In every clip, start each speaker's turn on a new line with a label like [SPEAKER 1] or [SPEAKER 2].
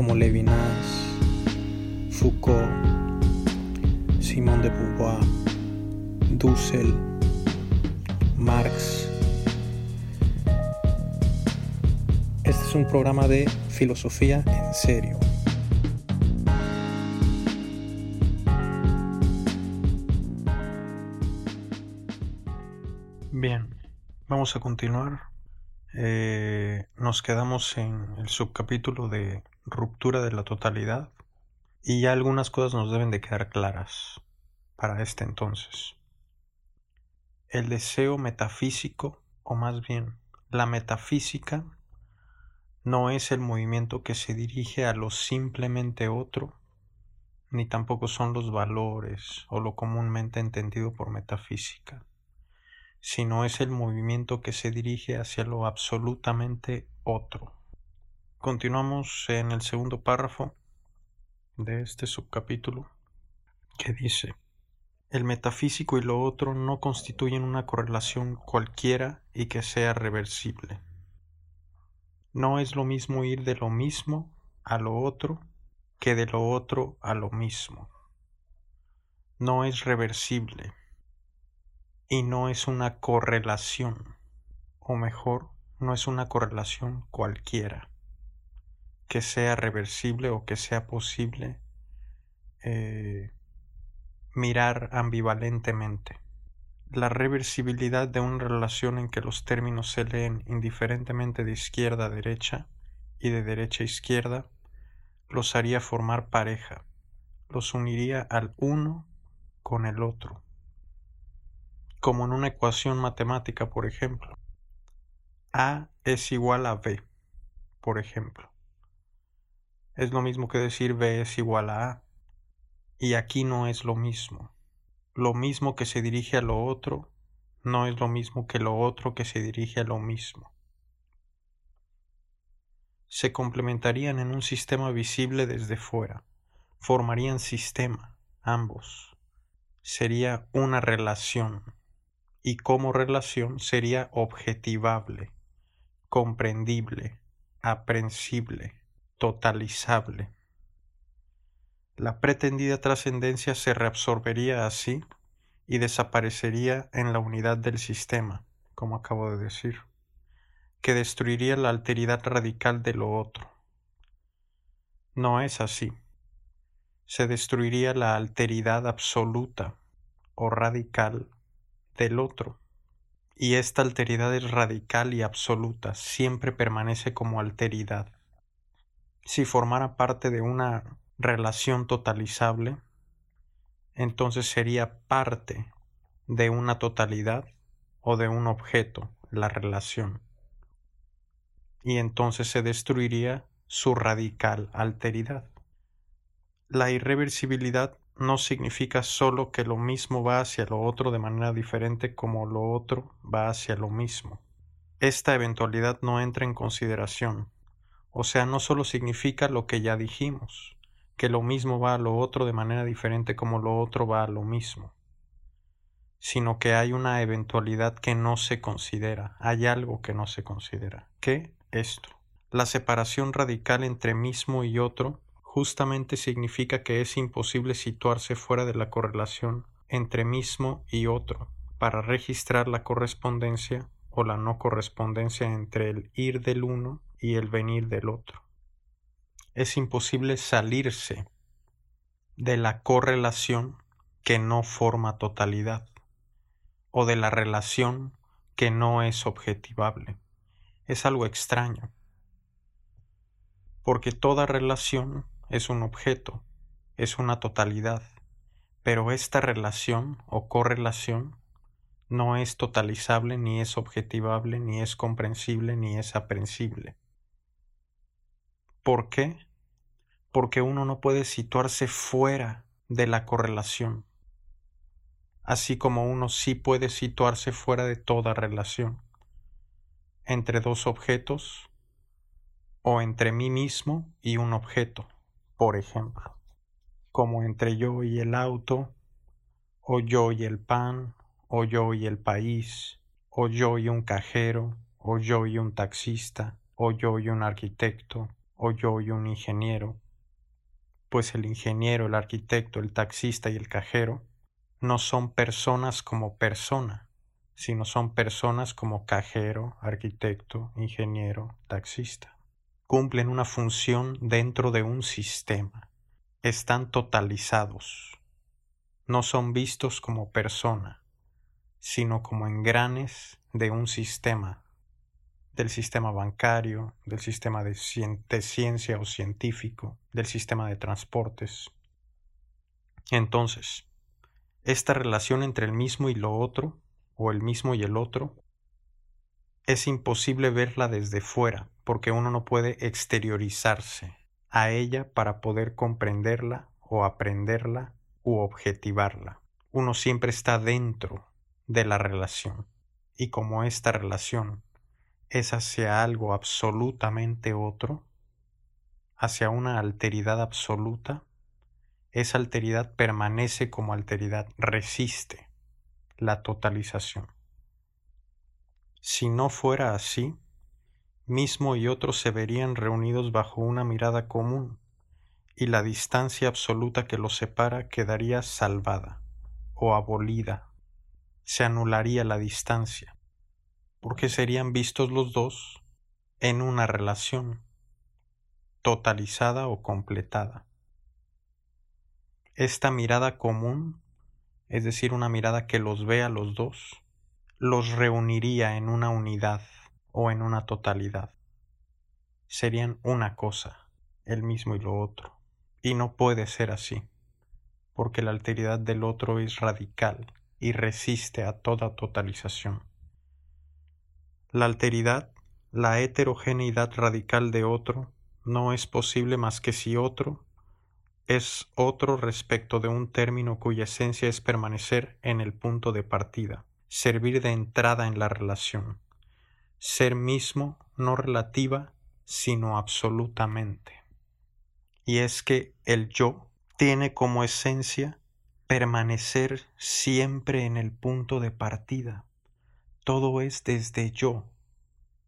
[SPEAKER 1] como Levinas, Foucault, Simón de Beauvoir, Dussel, Marx. Este es un programa de filosofía en serio. Bien, vamos a continuar. Eh, nos quedamos en el subcapítulo de ruptura de la totalidad y ya algunas cosas nos deben de quedar claras para este entonces. El deseo metafísico, o más bien la metafísica, no es el movimiento que se dirige a lo simplemente otro, ni tampoco son los valores o lo comúnmente entendido por metafísica, sino es el movimiento que se dirige hacia lo absolutamente otro. Continuamos en el segundo párrafo de este subcapítulo que dice, el metafísico y lo otro no constituyen una correlación cualquiera y que sea reversible. No es lo mismo ir de lo mismo a lo otro que de lo otro a lo mismo. No es reversible y no es una correlación, o mejor, no es una correlación cualquiera que sea reversible o que sea posible eh, mirar ambivalentemente. La reversibilidad de una relación en que los términos se leen indiferentemente de izquierda a derecha y de derecha a izquierda los haría formar pareja, los uniría al uno con el otro, como en una ecuación matemática, por ejemplo. A es igual a B, por ejemplo es lo mismo que decir B es igual a A. Y aquí no es lo mismo. Lo mismo que se dirige a lo otro no es lo mismo que lo otro que se dirige a lo mismo. Se complementarían en un sistema visible desde fuera. Formarían sistema, ambos. Sería una relación. Y como relación sería objetivable, comprendible, aprensible totalizable. La pretendida trascendencia se reabsorbería así y desaparecería en la unidad del sistema, como acabo de decir, que destruiría la alteridad radical de lo otro. No es así. Se destruiría la alteridad absoluta o radical del otro. Y esta alteridad es radical y absoluta, siempre permanece como alteridad si formara parte de una relación totalizable, entonces sería parte de una totalidad o de un objeto, la relación. Y entonces se destruiría su radical alteridad. La irreversibilidad no significa sólo que lo mismo va hacia lo otro de manera diferente como lo otro va hacia lo mismo. Esta eventualidad no entra en consideración, o sea, no solo significa lo que ya dijimos, que lo mismo va a lo otro de manera diferente como lo otro va a lo mismo, sino que hay una eventualidad que no se considera, hay algo que no se considera. ¿Qué? Esto. La separación radical entre mismo y otro justamente significa que es imposible situarse fuera de la correlación entre mismo y otro para registrar la correspondencia o la no correspondencia entre el ir del uno y el venir del otro. Es imposible salirse de la correlación que no forma totalidad o de la relación que no es objetivable. Es algo extraño, porque toda relación es un objeto, es una totalidad, pero esta relación o correlación no es totalizable, ni es objetivable, ni es comprensible, ni es aprensible. ¿Por qué? porque uno no puede situarse fuera de la correlación, así como uno sí puede situarse fuera de toda relación entre dos objetos o entre mí mismo y un objeto, por ejemplo, como entre yo y el auto, o yo y el pan, o yo y el país, o yo y un cajero, o yo y un taxista, o yo y un arquitecto, o yo y un ingeniero, pues el ingeniero, el arquitecto, el taxista y el cajero no son personas como persona, sino son personas como cajero, arquitecto, ingeniero, taxista. Cumplen una función dentro de un sistema. Están totalizados. No son vistos como persona, sino como engranes de un sistema, del sistema bancario, del sistema de, ciencia o científico, del sistema de transportes. Entonces, esta relación entre el mismo y lo otro o el mismo y el otro, es imposible verla desde fuera, porque uno no puede exteriorizarse a ella para poder comprenderla o aprenderla u objetivarla. Uno siempre está dentro de la relación, y como esta relación es hacia algo absolutamente otro, hacia una alteridad absoluta, esa alteridad permanece como alteridad, resiste la totalización. Si no fuera así, mismo y otro se verían reunidos bajo una mirada común, y la distancia absoluta que los separa quedaría salvada o abolida. Se anularía la distancia, porque serían vistos los dos en una relación totalizada o completada. Esta mirada común es decir, una mirada que los ve a los dos, los reuniría en una unidad o en una totalidad. Serían una cosa, el mismo y lo otro. Y no puede ser así, porque la alteridad del otro es radical y resiste a toda totalización. La alteridad, la heterogeneidad radical de otro, no es posible más que si otro es otro respecto de un término cuya esencia es permanecer en el punto de partida, servir de entrada en la relación, ser mismo no relativa, sino absolutamente. Y es que el yo tiene como esencia permanecer siempre en el punto de partida. Todo es desde yo,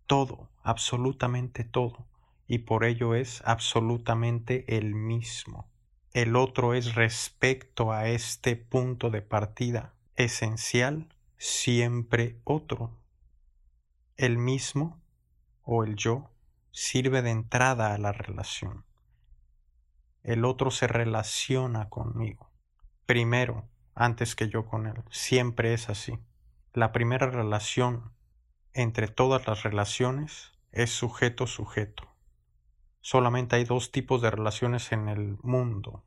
[SPEAKER 1] todo, absolutamente todo, y por ello es absolutamente el mismo el otro es respecto a este punto de partida esencial, siempre otro. El mismo o el yo sirve de entrada a la relación. El otro se relaciona conmigo. Primero, antes que yo con él. Siempre es así. La primera relación entre todas las relaciones es sujeto-sujeto. Solamente hay dos tipos de relaciones en el mundo.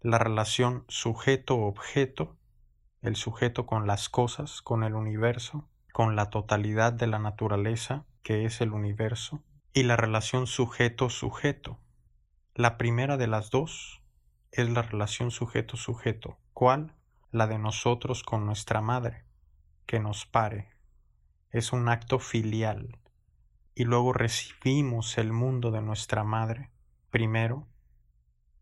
[SPEAKER 1] La relación sujeto-objeto, el sujeto con las cosas, con el universo, con la totalidad de la naturaleza, que es el universo, y la relación sujeto-sujeto. La primera de las dos es la relación sujeto-sujeto. ¿Cuál? La de nosotros con nuestra madre, que nos pare. Es un acto filial, y luego recibimos el mundo de nuestra madre primero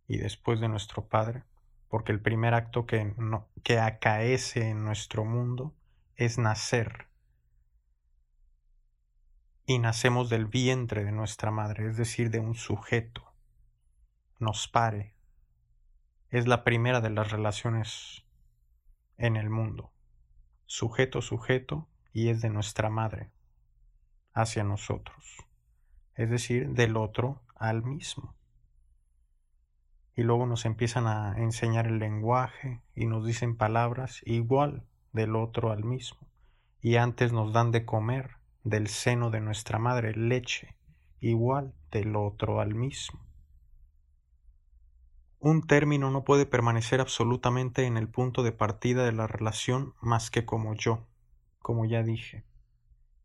[SPEAKER 1] y después de nuestro padre, porque el primer acto que, que acaece en nuestro mundo es nacer. Y nacemos del vientre de nuestra madre, es decir, de un sujeto. Nos pare. Es la primera de las relaciones en el mundo. Sujeto, sujeto, y es de nuestra madre hacia nosotros, es decir, del otro al mismo. Y luego nos empiezan a enseñar el lenguaje y nos dicen palabras igual del otro al mismo. Y antes nos dan de comer del seno de nuestra madre leche igual del otro al mismo. Un término no puede permanecer absolutamente en el punto de partida de la relación más que como yo, como ya dije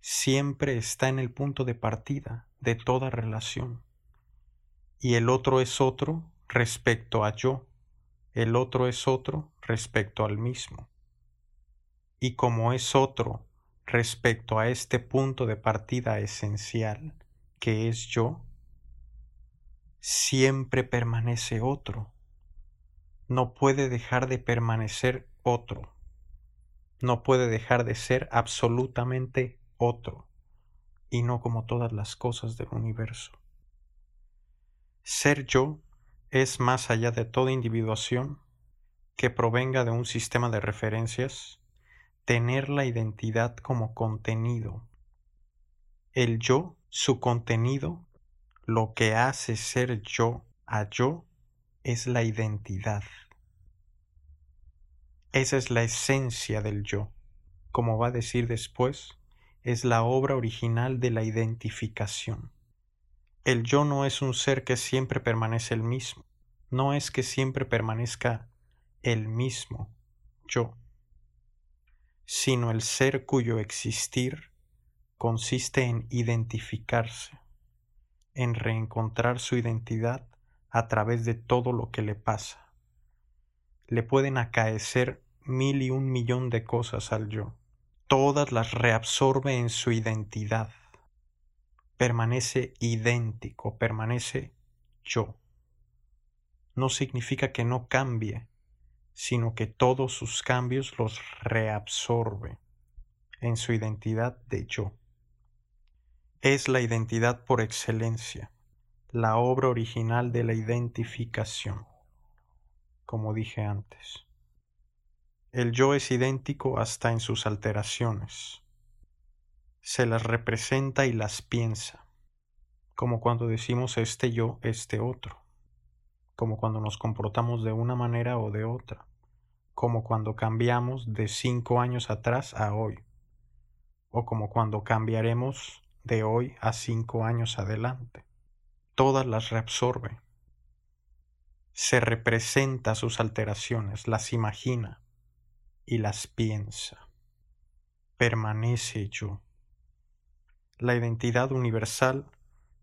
[SPEAKER 1] siempre está en el punto de partida de toda relación. y el otro es otro respecto a yo, el otro es otro respecto al mismo. Y como es otro respecto a este punto de partida esencial que es yo, siempre permanece otro. No puede dejar de permanecer otro. No puede dejar de ser absolutamente otro, y no como todas las cosas del universo. Ser yo es más allá de toda individuación que provenga de un sistema de referencias, tener la identidad como contenido. El yo, su contenido, lo que hace ser yo a yo, es la identidad. Esa es la esencia del yo. Como va a decir después, es la obra original de la identificación. El yo no es un ser que siempre permanece el mismo, no es que siempre permanezca el mismo yo, sino el ser cuyo existir consiste en identificarse, en reencontrar su identidad a través de todo lo que le pasa. Le pueden acaecer mil y un millón de cosas al yo, todas las reabsorbe en su identidad permanece idéntico, permanece yo. No significa que no cambie, sino que todos sus cambios los reabsorbe en su identidad de yo. Es la identidad por excelencia, la obra original de la identificación, como dije antes. El yo es idéntico hasta en sus alteraciones se las representa y las piensa, como cuando decimos este yo, este otro, como cuando nos comportamos de una manera o de otra, como cuando cambiamos de cinco años atrás a hoy, o como cuando cambiaremos de hoy a cinco años adelante. Todas las reabsorbe, se representa sus alteraciones, las imagina y las piensa. Permanece yo la identidad universal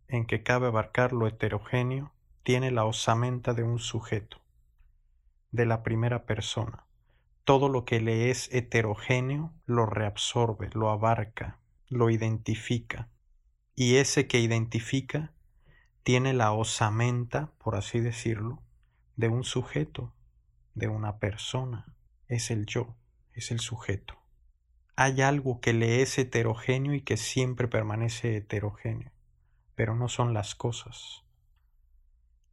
[SPEAKER 1] en que cabe abarcar lo heterogéneo tiene la osamenta de un sujeto, de la primera persona. Todo lo que le es heterogéneo lo reabsorbe, lo abarca, lo identifica. Y ese que identifica tiene la osamenta, por así decirlo, de un sujeto, de una persona. Es el yo, es el sujeto hay algo que le es heterogéneo y que siempre permanece heterogéneo, pero no son las cosas,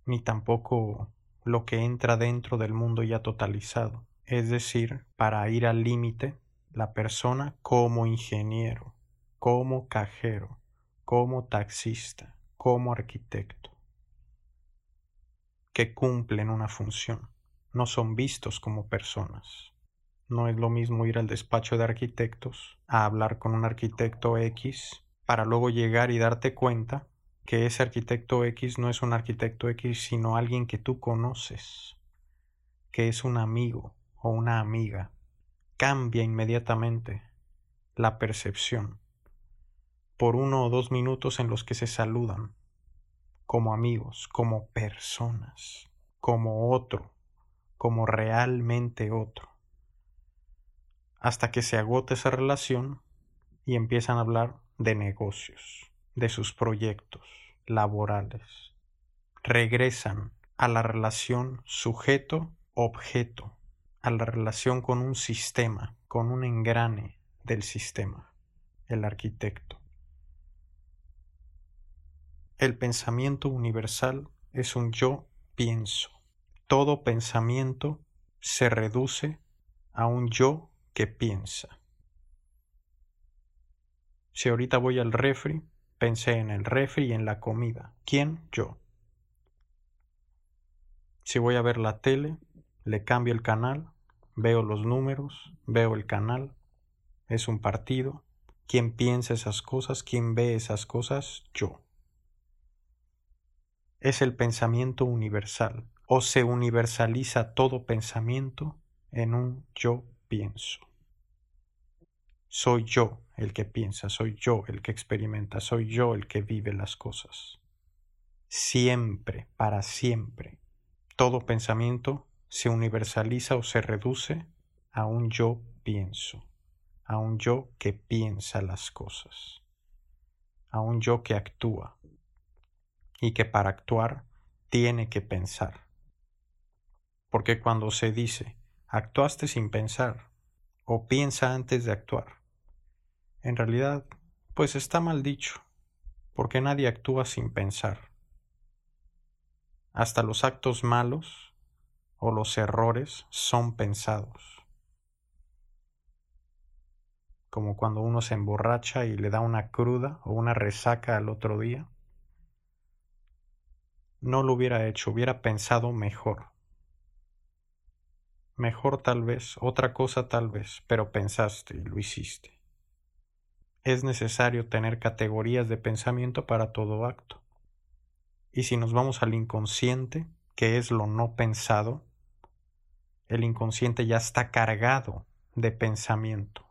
[SPEAKER 1] ni tampoco lo que entra dentro del mundo ya totalizado, es decir, para ir al límite, la persona como ingeniero, como cajero, como taxista, como arquitecto, que cumplen una función, no son vistos como personas. No es lo mismo ir al despacho de arquitectos a hablar con un arquitecto X para luego llegar y darte cuenta que ese arquitecto X no es un arquitecto X, sino alguien que tú conoces, que es un amigo o una amiga. Cambia inmediatamente la percepción por uno o dos minutos en los que se saludan como amigos, como personas, como otro, como realmente otro hasta que se agota esa relación y empiezan a hablar de negocios, de sus proyectos laborales. Regresan a la relación sujeto-objeto, a la relación con un sistema, con un engrane del sistema, el arquitecto. El pensamiento universal es un yo pienso. Todo pensamiento se reduce a un yo que piensa. Si ahorita voy al refri, pensé en el refri y en la comida. ¿Quién? Yo. Si voy a ver la tele, le cambio el canal, veo los números, veo el canal, es un partido. ¿Quién piensa esas cosas? ¿Quién ve esas cosas? Yo. Es el pensamiento universal, o se universaliza todo pensamiento en un yo pienso. Soy yo el que piensa, soy yo el que experimenta, soy yo el que vive las cosas. siempre, para siempre. Todo pensamiento se universaliza o se reduce a un yo pienso, a un yo que piensa las cosas, a un yo que actúa y que para actuar tiene que pensar. Porque cuando se dice actuaste sin pensar o piensa antes de actuar, en realidad pues está mal dicho, porque nadie actúa sin pensar. Hasta los actos malos o los errores son pensados. Como cuando uno se emborracha y le da una cruda o una resaca al otro día. No lo hubiera hecho, hubiera pensado mejor. Mejor tal vez, otra cosa tal vez, pero pensaste y lo hiciste. Es necesario tener categorías de pensamiento para todo acto. Y si nos vamos al inconsciente, que es lo no pensado, el inconsciente ya está cargado de pensamiento,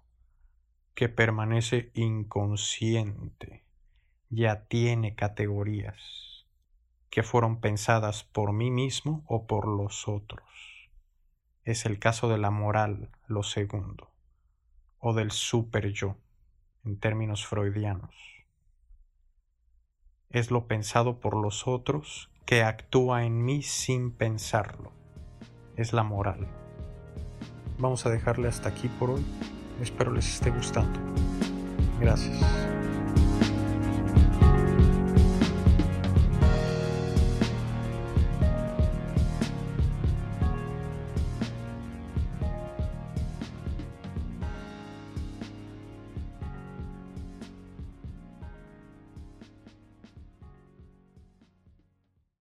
[SPEAKER 1] que permanece inconsciente, ya tiene categorías que fueron pensadas por mí mismo o por los otros. Es el caso de la moral, lo segundo, o del super yo, en términos freudianos es lo pensado por los otros que actúa en mí sin pensarlo. Es la moral. Vamos a dejarle hasta aquí por hoy. Espero les esté gustando. Gracias.